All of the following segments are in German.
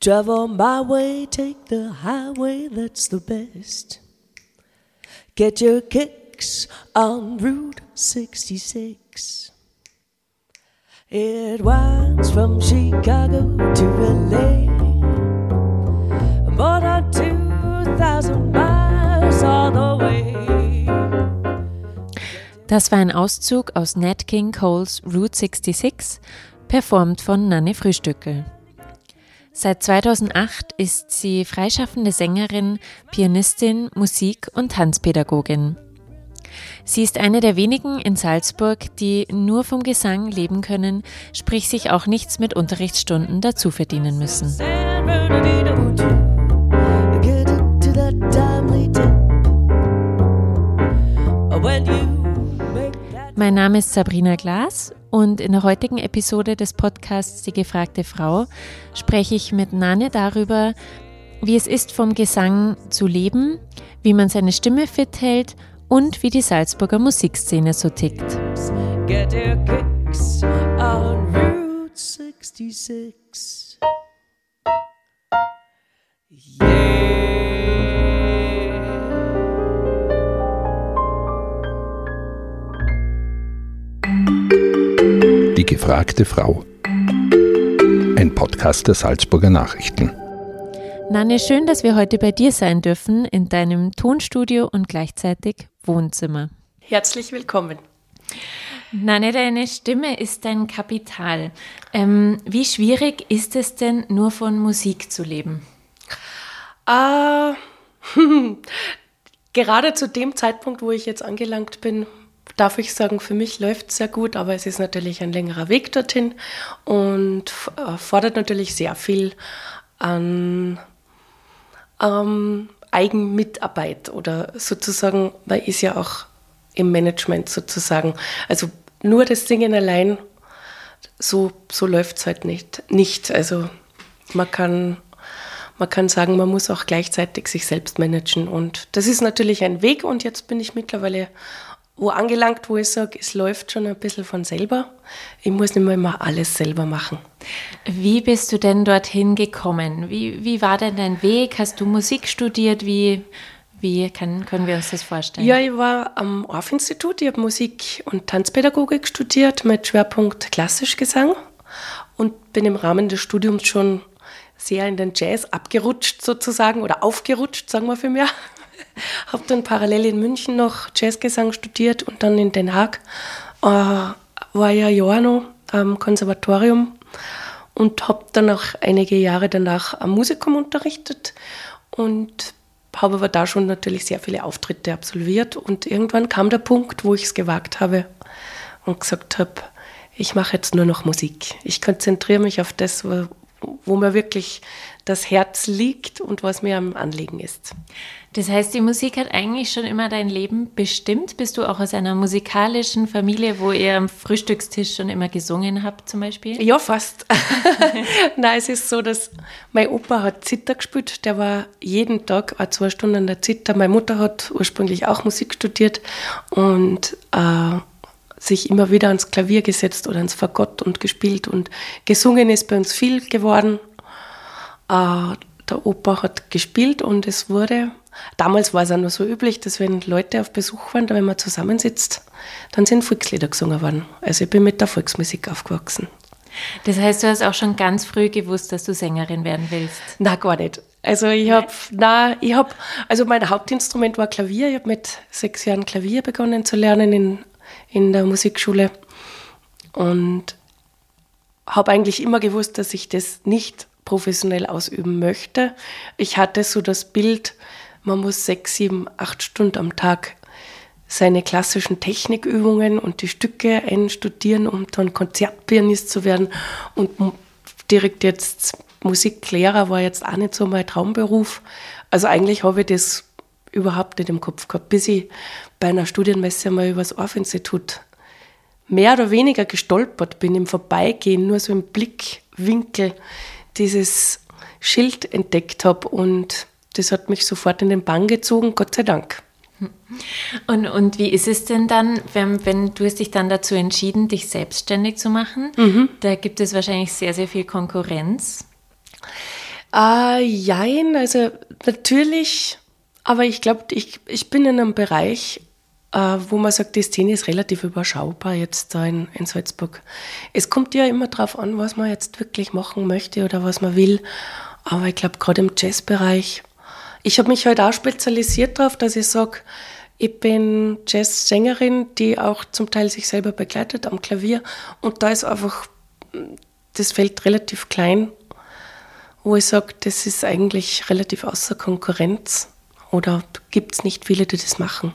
travel my way, take the highway, that's the best. Get your kicks on Route 66. It winds from Chicago to LA. More than 2,000 miles all the way. Das war ein Auszug aus Nat King Cole's Route 66, performt von Nanne Frühstückel. Seit 2008 ist sie freischaffende Sängerin, Pianistin, Musik- und Tanzpädagogin. Sie ist eine der wenigen in Salzburg, die nur vom Gesang leben können, sprich sich auch nichts mit Unterrichtsstunden dazu verdienen müssen. Mein Name ist Sabrina Glas und in der heutigen Episode des Podcasts Die gefragte Frau spreche ich mit Nane darüber, wie es ist, vom Gesang zu leben, wie man seine Stimme fit hält und wie die Salzburger Musikszene so tickt. get your kicks on Route 66. Yeah. Die gefragte Frau. Ein Podcast der Salzburger Nachrichten. Nanne, schön, dass wir heute bei dir sein dürfen, in deinem Tonstudio und gleichzeitig Wohnzimmer. Herzlich willkommen. Nanne, deine Stimme ist dein Kapital. Ähm, wie schwierig ist es denn, nur von Musik zu leben? Äh, gerade zu dem Zeitpunkt, wo ich jetzt angelangt bin, darf ich sagen, für mich läuft es sehr gut, aber es ist natürlich ein längerer Weg dorthin und äh, fordert natürlich sehr viel an ähm, Eigenmitarbeit oder sozusagen, man ist ja auch im Management sozusagen. Also nur das Singen allein, so, so läuft es halt nicht. nicht. Also man kann, man kann sagen, man muss auch gleichzeitig sich selbst managen. Und das ist natürlich ein Weg und jetzt bin ich mittlerweile wo angelangt, wo ich sage, es läuft schon ein bisschen von selber. Ich muss nicht mehr immer alles selber machen. Wie bist du denn dorthin gekommen? Wie, wie war denn dein Weg? Hast du Musik studiert? Wie, wie kann, können wir uns das vorstellen? Ja, ich war am Orff-Institut, ich habe Musik- und Tanzpädagogik studiert mit Schwerpunkt Klassischgesang und bin im Rahmen des Studiums schon sehr in den Jazz abgerutscht sozusagen oder aufgerutscht, sagen wir für mehr. habe dann parallel in München noch Jazzgesang studiert und dann in Den Haag äh, war ja noch am Konservatorium und habe dann auch einige Jahre danach am Musikum unterrichtet und habe aber da schon natürlich sehr viele Auftritte absolviert und irgendwann kam der Punkt, wo ich es gewagt habe und gesagt habe, ich mache jetzt nur noch Musik. Ich konzentriere mich auf das, wo, mir wirklich das Herz liegt und was mir am Anliegen ist. Das heißt, die Musik hat eigentlich schon immer dein Leben bestimmt. Bist du auch aus einer musikalischen Familie, wo ihr am Frühstückstisch schon immer gesungen habt, zum Beispiel? Ja, fast. Nein, es ist so, dass mein Opa hat Zither gespielt. Der war jeden Tag auch zwei Stunden an der Zither. Meine Mutter hat ursprünglich auch Musik studiert und äh, sich immer wieder ans Klavier gesetzt oder ans Fagott und gespielt. Und gesungen ist bei uns viel geworden. Äh, der Opa hat gespielt und es wurde, damals war es auch nur so üblich, dass wenn Leute auf Besuch waren, wenn man zusammensitzt, dann sind Volkslieder gesungen worden. Also ich bin mit der Volksmusik aufgewachsen. Das heißt, du hast auch schon ganz früh gewusst, dass du Sängerin werden willst. Na gar nicht. Also ich habe, na, ich habe, also mein Hauptinstrument war Klavier. Ich habe mit sechs Jahren Klavier begonnen zu lernen in, in der Musikschule und habe eigentlich immer gewusst, dass ich das nicht professionell ausüben möchte. Ich hatte so das Bild, man muss sechs, sieben, acht Stunden am Tag seine klassischen Technikübungen und die Stücke einstudieren, um dann Konzertpianist zu werden. Und direkt jetzt Musiklehrer war jetzt auch nicht so mein Traumberuf. Also eigentlich habe ich das überhaupt nicht im Kopf gehabt, bis ich bei einer Studienmesse mal über das Orff-Institut mehr oder weniger gestolpert bin im Vorbeigehen, nur so im Blickwinkel dieses Schild entdeckt habe und das hat mich sofort in den Bann gezogen, Gott sei Dank. Und, und wie ist es denn dann, wenn, wenn du hast dich dann dazu entschieden, dich selbstständig zu machen? Mhm. Da gibt es wahrscheinlich sehr, sehr viel Konkurrenz. Äh, jein, also natürlich, aber ich glaube, ich, ich bin in einem Bereich, äh, wo man sagt, die Szene ist relativ überschaubar jetzt da in, in Salzburg. Es kommt ja immer darauf an, was man jetzt wirklich machen möchte oder was man will. Aber ich glaube, gerade im Jazzbereich, ich habe mich halt auch spezialisiert darauf, dass ich sage, ich bin Jazzsängerin, die auch zum Teil sich selber begleitet am Klavier. Und da ist einfach das Feld relativ klein, wo ich sage, das ist eigentlich relativ außer Konkurrenz. Oder gibt es nicht viele, die das machen.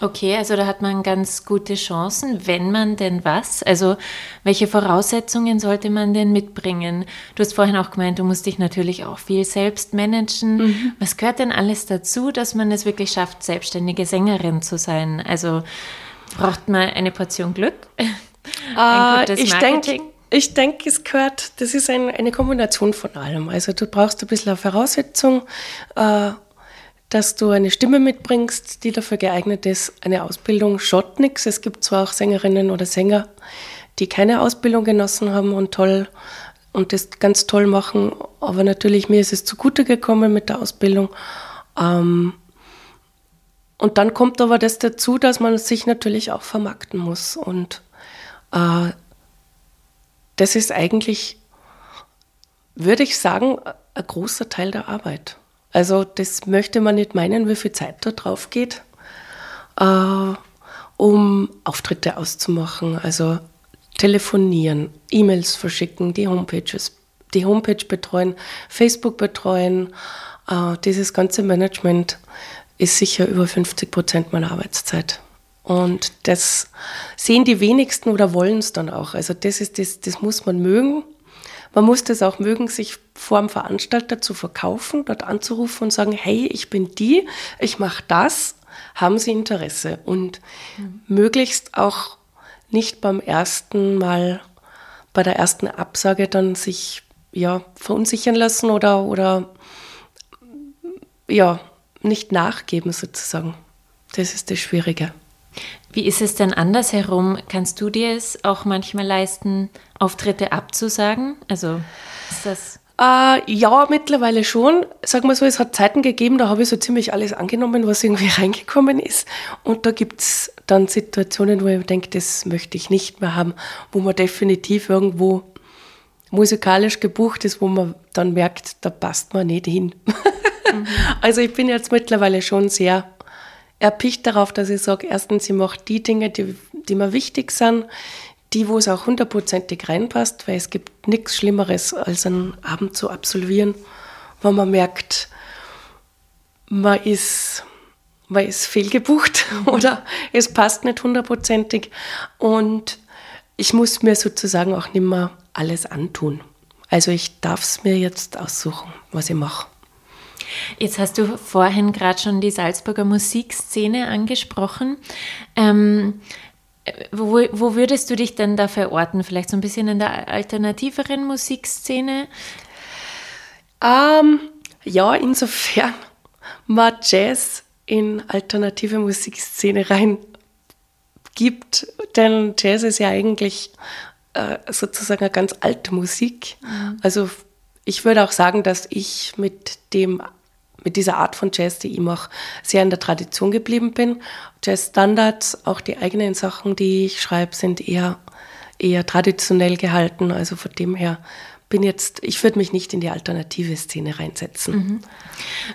Okay, also da hat man ganz gute Chancen, wenn man denn was? Also welche Voraussetzungen sollte man denn mitbringen? Du hast vorhin auch gemeint, du musst dich natürlich auch viel selbst managen. Mhm. Was gehört denn alles dazu, dass man es wirklich schafft, selbstständige Sängerin zu sein? Also braucht man eine Portion Glück? Ein gutes ich denke, ich denke, es gehört, das ist ein, eine Kombination von allem. Also du brauchst ein bisschen eine Voraussetzung, äh, dass du eine Stimme mitbringst, die dafür geeignet ist. Eine Ausbildung schaut nichts. Es gibt zwar auch Sängerinnen oder Sänger, die keine Ausbildung genossen haben und toll und das ganz toll machen, aber natürlich mir ist es zugute gekommen mit der Ausbildung. Ähm, und dann kommt aber das dazu, dass man sich natürlich auch vermarkten muss und äh, das ist eigentlich, würde ich sagen, ein großer Teil der Arbeit. Also das möchte man nicht meinen, wie viel Zeit da drauf geht, äh, um Auftritte auszumachen. Also telefonieren, E-Mails verschicken, die Homepages, die Homepage betreuen, Facebook betreuen. Äh, dieses ganze Management ist sicher über 50 Prozent meiner Arbeitszeit. Und das sehen die wenigsten oder wollen es dann auch. Also das ist das, das muss man mögen. Man muss das auch mögen, sich vor dem Veranstalter zu verkaufen, dort anzurufen und sagen, hey, ich bin die, ich mache das, haben Sie Interesse? Und mhm. möglichst auch nicht beim ersten Mal, bei der ersten Absage dann sich ja, verunsichern lassen oder, oder ja, nicht nachgeben sozusagen. Das ist das Schwierige. Wie ist es denn andersherum? Kannst du dir es auch manchmal leisten, Auftritte abzusagen? Also ist das. Äh, ja, mittlerweile schon. Sag mal so, es hat Zeiten gegeben, da habe ich so ziemlich alles angenommen, was irgendwie reingekommen ist. Und da gibt es dann Situationen, wo ich denke, das möchte ich nicht mehr haben, wo man definitiv irgendwo musikalisch gebucht ist, wo man dann merkt, da passt man nicht hin. Mhm. also ich bin jetzt mittlerweile schon sehr erpicht darauf, dass ich sage, erstens, ich mache die Dinge, die, die mir wichtig sind, die, wo es auch hundertprozentig reinpasst, weil es gibt nichts Schlimmeres, als einen Abend zu absolvieren, wo man merkt, man ist, man ist fehlgebucht oder es passt nicht hundertprozentig. Und ich muss mir sozusagen auch nicht mehr alles antun. Also ich darf es mir jetzt aussuchen, was ich mache. Jetzt hast du vorhin gerade schon die Salzburger Musikszene angesprochen. Ähm, wo, wo, würdest du dich denn da verorten? Vielleicht so ein bisschen in der alternativeren Musikszene? Ähm, ja, insofern man Jazz in alternative Musikszene rein gibt, denn Jazz ist ja eigentlich äh, sozusagen eine ganz alte Musik. Mhm. Also ich würde auch sagen, dass ich mit dem mit dieser Art von Jazz, die ich mache, sehr in der Tradition geblieben bin. Jazz-Standards, auch die eigenen Sachen, die ich schreibe, sind eher, eher traditionell gehalten. Also von dem her bin jetzt, ich würde mich nicht in die alternative Szene reinsetzen. Mhm.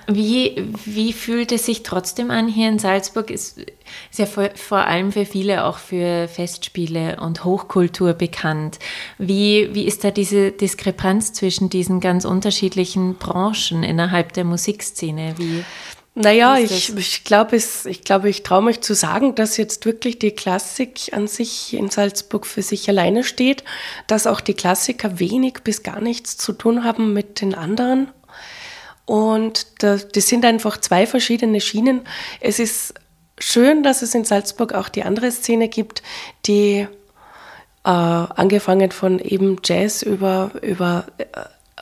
Wie, wie fühlt es sich trotzdem an hier in Salzburg? Ist, ist ja vor, vor, allem für viele auch für Festspiele und Hochkultur bekannt. Wie, wie ist da diese Diskrepanz zwischen diesen ganz unterschiedlichen Branchen innerhalb der Musikszene? Wie naja, ich, ich glaube, ich, glaub, ich traue mich zu sagen, dass jetzt wirklich die Klassik an sich in Salzburg für sich alleine steht, dass auch die Klassiker wenig bis gar nichts zu tun haben mit den anderen. Und das sind einfach zwei verschiedene Schienen. Es ist schön, dass es in Salzburg auch die andere Szene gibt, die äh, angefangen von eben Jazz über, über äh,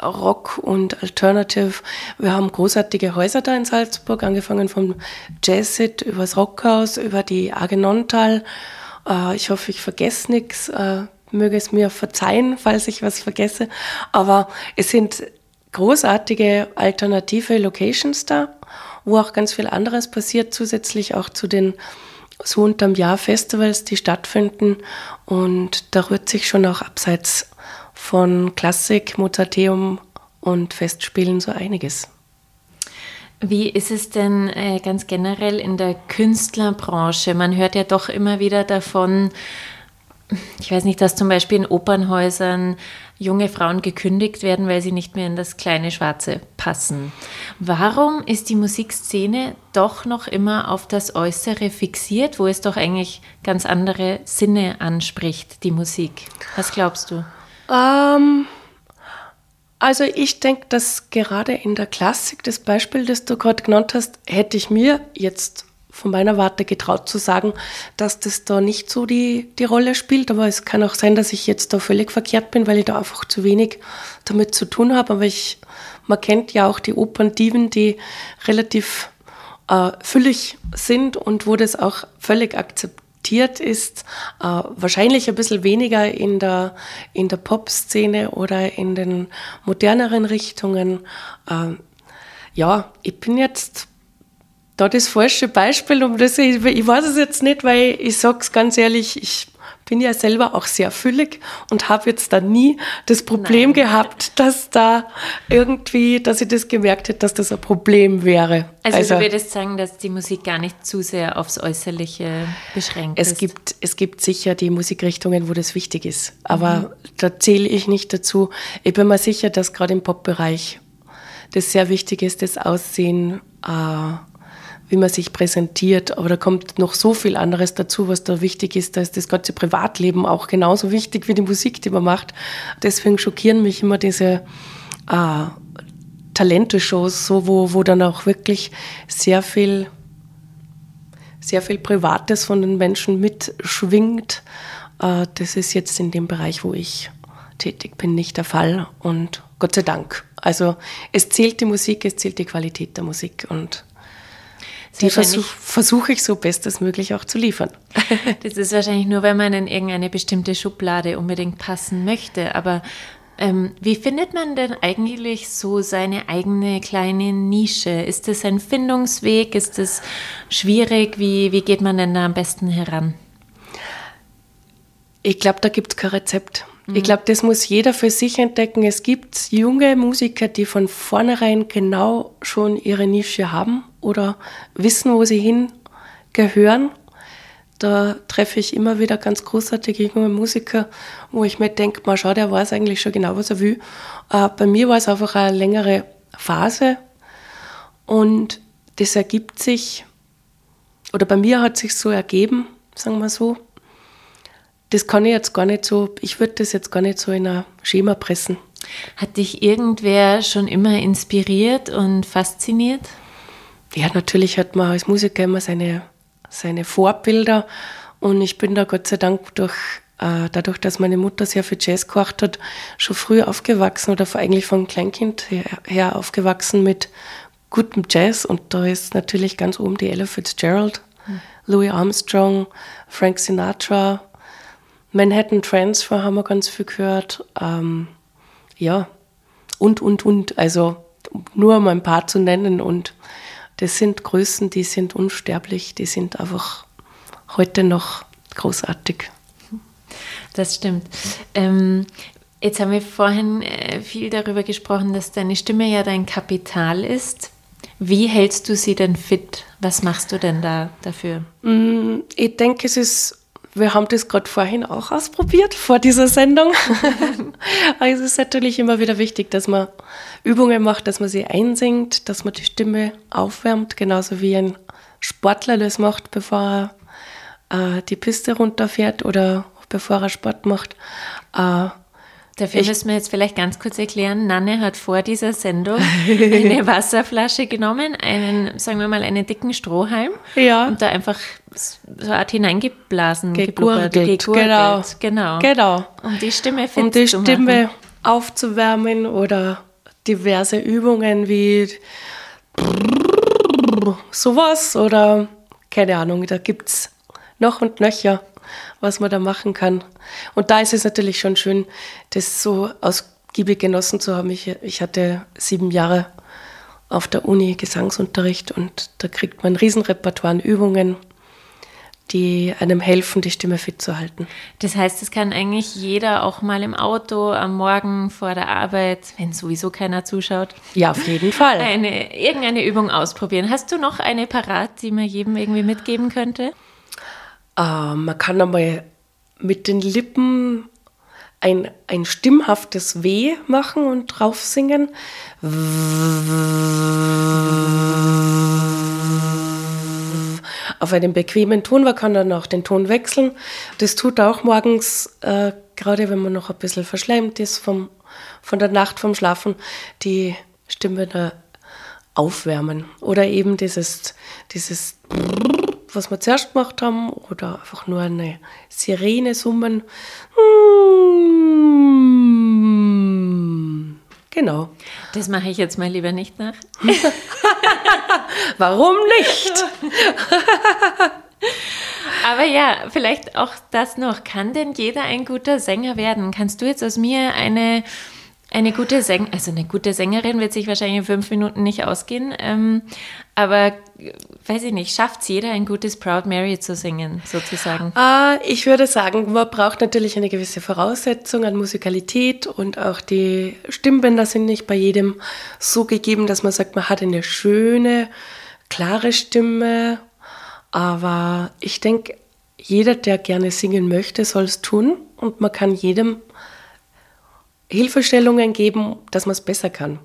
Rock und Alternative. Wir haben großartige Häuser da in Salzburg, angefangen vom Jazzit über das Rockhaus, über die Argenontal. Äh, ich hoffe, ich vergesse nichts. Äh, möge es mir verzeihen, falls ich was vergesse. Aber es sind großartige alternative Locations da, wo auch ganz viel anderes passiert, zusätzlich auch zu den so unterm Jahr Festivals, die stattfinden. Und da rührt sich schon auch abseits von Klassik, Mozarteum und Festspielen so einiges. Wie ist es denn äh, ganz generell in der Künstlerbranche? Man hört ja doch immer wieder davon, ich weiß nicht, dass zum Beispiel in Opernhäusern junge Frauen gekündigt werden, weil sie nicht mehr in das kleine Schwarze passen. Warum ist die Musikszene doch noch immer auf das Äußere fixiert, wo es doch eigentlich ganz andere Sinne anspricht, die Musik? Was glaubst du? Ähm, also ich denke, dass gerade in der Klassik, das Beispiel, das du gerade genannt hast, hätte ich mir jetzt von meiner Warte getraut zu sagen, dass das da nicht so die, die Rolle spielt. Aber es kann auch sein, dass ich jetzt da völlig verkehrt bin, weil ich da einfach zu wenig damit zu tun habe. Aber ich, man kennt ja auch die Operndiven, die relativ äh, füllig sind und wo das auch völlig akzeptiert ist, äh, wahrscheinlich ein bisschen weniger in der, in der Pop-Szene oder in den moderneren Richtungen. Äh, ja, ich bin jetzt da das falsche Beispiel, um das ich, ich weiß es jetzt nicht, weil ich sage es ganz ehrlich, ich bin ja selber auch sehr füllig und habe jetzt da nie das Problem Nein. gehabt, dass da irgendwie, dass ich das gemerkt hätte, dass das ein Problem wäre. Also, also du würdest sagen, dass die Musik gar nicht zu sehr aufs Äußerliche beschränkt es ist? Gibt, es gibt sicher die Musikrichtungen, wo das wichtig ist, aber mhm. da zähle ich nicht dazu. Ich bin mir sicher, dass gerade im Popbereich das sehr wichtig ist, das Aussehen, äh, wie man sich präsentiert. Aber da kommt noch so viel anderes dazu, was da wichtig ist. Da ist das ganze Privatleben auch genauso wichtig wie die Musik, die man macht. Deswegen schockieren mich immer diese äh, Talente-Shows, so, wo, wo dann auch wirklich sehr viel, sehr viel Privates von den Menschen mitschwingt. Äh, das ist jetzt in dem Bereich, wo ich tätig bin, nicht der Fall. Und Gott sei Dank. Also es zählt die Musik, es zählt die Qualität der Musik und die versuche versuch ich so bestestmöglich auch zu liefern. das ist wahrscheinlich nur, wenn man in irgendeine bestimmte Schublade unbedingt passen möchte. Aber ähm, wie findet man denn eigentlich so seine eigene kleine Nische? Ist das ein Findungsweg? Ist das schwierig? Wie, wie geht man denn da am besten heran? Ich glaube, da gibt es kein Rezept. Ich mhm. glaube, das muss jeder für sich entdecken. Es gibt junge Musiker, die von vornherein genau schon ihre Nische haben oder wissen, wo sie hingehören. Da treffe ich immer wieder ganz großartige junge Musiker, wo ich mir denke, mal schau, der weiß eigentlich schon genau, was er will. Äh, bei mir war es einfach eine längere Phase und das ergibt sich, oder bei mir hat sich so ergeben, sagen wir so. Das kann ich jetzt gar nicht so, ich würde das jetzt gar nicht so in ein Schema pressen. Hat dich irgendwer schon immer inspiriert und fasziniert? Ja, natürlich hat man als Musiker immer seine, seine Vorbilder. Und ich bin da Gott sei Dank durch, äh, dadurch, dass meine Mutter sehr viel Jazz gehört hat, schon früh aufgewachsen oder eigentlich von Kleinkind her, her aufgewachsen mit gutem Jazz. Und da ist natürlich ganz oben die Ella Fitzgerald, mhm. Louis Armstrong, Frank Sinatra, Manhattan Transfer haben wir ganz viel gehört, ähm, ja, und, und, und, also nur um ein paar zu nennen und das sind Größen, die sind unsterblich, die sind einfach heute noch großartig. Das stimmt. Ähm, jetzt haben wir vorhin äh, viel darüber gesprochen, dass deine Stimme ja dein Kapital ist. Wie hältst du sie denn fit? Was machst du denn da dafür? Mm, ich denke, es ist wir haben das gerade vorhin auch ausprobiert, vor dieser Sendung. also es ist natürlich immer wieder wichtig, dass man Übungen macht, dass man sie einsingt, dass man die Stimme aufwärmt, genauso wie ein Sportler das macht, bevor er äh, die Piste runterfährt oder bevor er Sport macht. Äh, Dafür Ich- müssen wir jetzt vielleicht ganz kurz erklären, Nanne hat vor dieser Sendung eine Wasserflasche genommen, einen, sagen wir mal, einen dicken Strohhalm Ja. und da einfach so eine Art hineingeblasen, Gegurgelt, geblubbert, genau. genau. Genau. Um die Stimme fit um die zu Stimme machen. aufzuwärmen oder diverse Übungen wie sowas oder keine Ahnung, da gibt es noch und nöcher, was man da machen kann. Und da ist es natürlich schon schön, das so ausgiebig genossen zu haben. Ich, ich hatte sieben Jahre auf der Uni Gesangsunterricht und da kriegt man ein Riesenrepertoire an Übungen, die einem helfen, die Stimme fit zu halten. Das heißt, es kann eigentlich jeder auch mal im Auto, am Morgen vor der Arbeit, wenn sowieso keiner zuschaut, Ja, auf jeden Fall. eine, irgendeine Übung ausprobieren. Hast du noch eine parat, die man jedem irgendwie mitgeben könnte? Äh, man kann einmal mit den Lippen ein, ein stimmhaftes W machen und drauf singen. Auf einem bequemen Ton, man kann dann auch den Ton wechseln. Das tut auch morgens, äh, gerade wenn man noch ein bisschen verschleimt ist vom, von der Nacht vom Schlafen, die Stimme da aufwärmen. Oder eben dieses, dieses was wir zuerst gemacht haben, oder einfach nur eine Sirene summen. Genau. Das mache ich jetzt mal lieber nicht nach. Warum nicht? Aber ja, vielleicht auch das noch. Kann denn jeder ein guter Sänger werden? Kannst du jetzt aus mir eine, eine gute Sängerin, also eine gute Sängerin wird sich wahrscheinlich in fünf Minuten nicht ausgehen, ähm, aber äh, weiß ich nicht, schafft es jeder ein gutes Proud Mary zu singen, sozusagen? Ah, ich würde sagen, man braucht natürlich eine gewisse Voraussetzung an Musikalität und auch die Stimmbänder sind nicht bei jedem so gegeben, dass man sagt, man hat eine schöne, klare Stimme. Aber ich denke, jeder, der gerne singen möchte, soll es tun und man kann jedem Hilfestellungen geben, dass man es besser kann.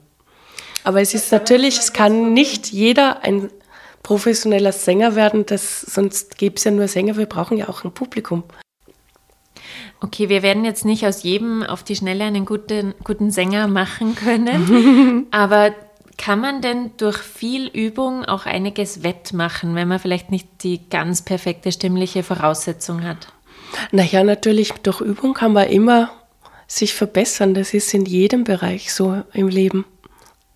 Aber es ist natürlich, es kann nicht jeder ein professioneller Sänger werden, das, sonst gäbe es ja nur Sänger, wir brauchen ja auch ein Publikum. Okay, wir werden jetzt nicht aus jedem auf die Schnelle einen guten, guten Sänger machen können, aber kann man denn durch viel Übung auch einiges wettmachen, wenn man vielleicht nicht die ganz perfekte stimmliche Voraussetzung hat? Naja, natürlich, durch Übung kann man immer sich verbessern. Das ist in jedem Bereich so im Leben.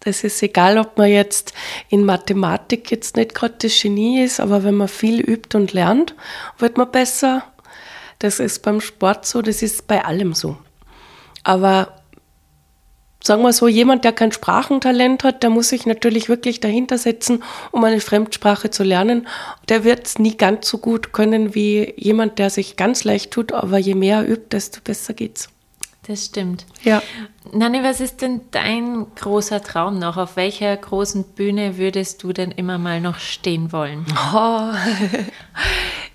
Das ist egal, ob man jetzt in Mathematik jetzt nicht gerade das Genie ist, aber wenn man viel übt und lernt, wird man besser. Das ist beim Sport so, das ist bei allem so. Aber sagen wir so, jemand, der kein Sprachentalent hat, der muss sich natürlich wirklich dahinter setzen, um eine Fremdsprache zu lernen. Der wird es nie ganz so gut können wie jemand, der sich ganz leicht tut, aber je mehr er übt, desto besser geht's. Das stimmt. Ja. Nanni, was ist denn dein großer Traum noch? Auf welcher großen Bühne würdest du denn immer mal noch stehen wollen? Oh.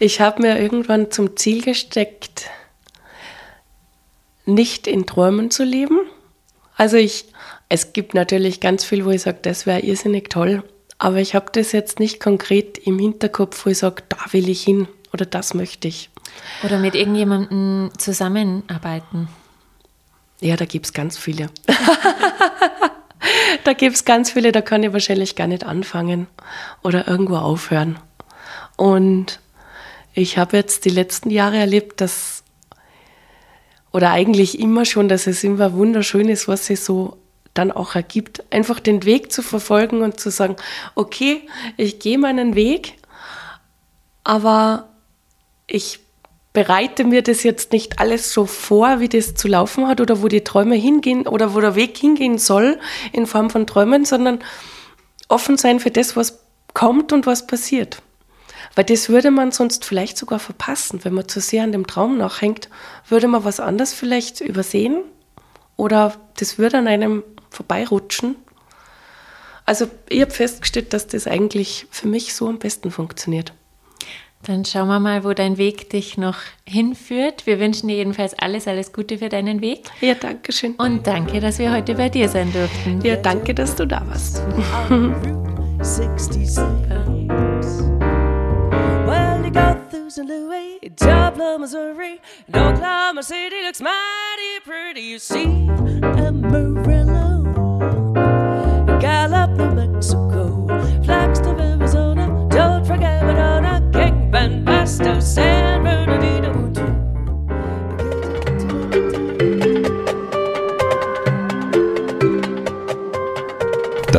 Ich habe mir irgendwann zum Ziel gesteckt, nicht in Träumen zu leben. Also ich, es gibt natürlich ganz viel, wo ich sage, das wäre irrsinnig toll. Aber ich habe das jetzt nicht konkret im Hinterkopf, wo ich sage, da will ich hin oder das möchte ich. Oder mit irgendjemandem zusammenarbeiten? Ja, da gibt es ganz viele. da gibt es ganz viele, da kann ich wahrscheinlich gar nicht anfangen oder irgendwo aufhören. Und ich habe jetzt die letzten Jahre erlebt, dass, oder eigentlich immer schon, dass es immer wunderschön ist, was sich so dann auch ergibt. Einfach den Weg zu verfolgen und zu sagen, okay, ich gehe meinen Weg, aber ich bereite mir das jetzt nicht alles so vor, wie das zu laufen hat oder wo die Träume hingehen oder wo der Weg hingehen soll in Form von Träumen, sondern offen sein für das, was kommt und was passiert. Weil das würde man sonst vielleicht sogar verpassen. Wenn man zu sehr an dem Traum nachhängt, würde man was anderes vielleicht übersehen oder das würde an einem vorbeirutschen. Also ich habe festgestellt, dass das eigentlich für mich so am besten funktioniert. Dann schauen wir mal, wo dein Weg dich noch hinführt. Wir wünschen dir jedenfalls alles, alles Gute für deinen Weg. Ja, danke schön. Und danke, dass wir heute bei dir sein durften. Ja, danke, dass du da warst. 66. Well, you go through St. Louis, Dublin. Missouri. And Oklahoma City looks mighty pretty. You see Amarillo, Gallup,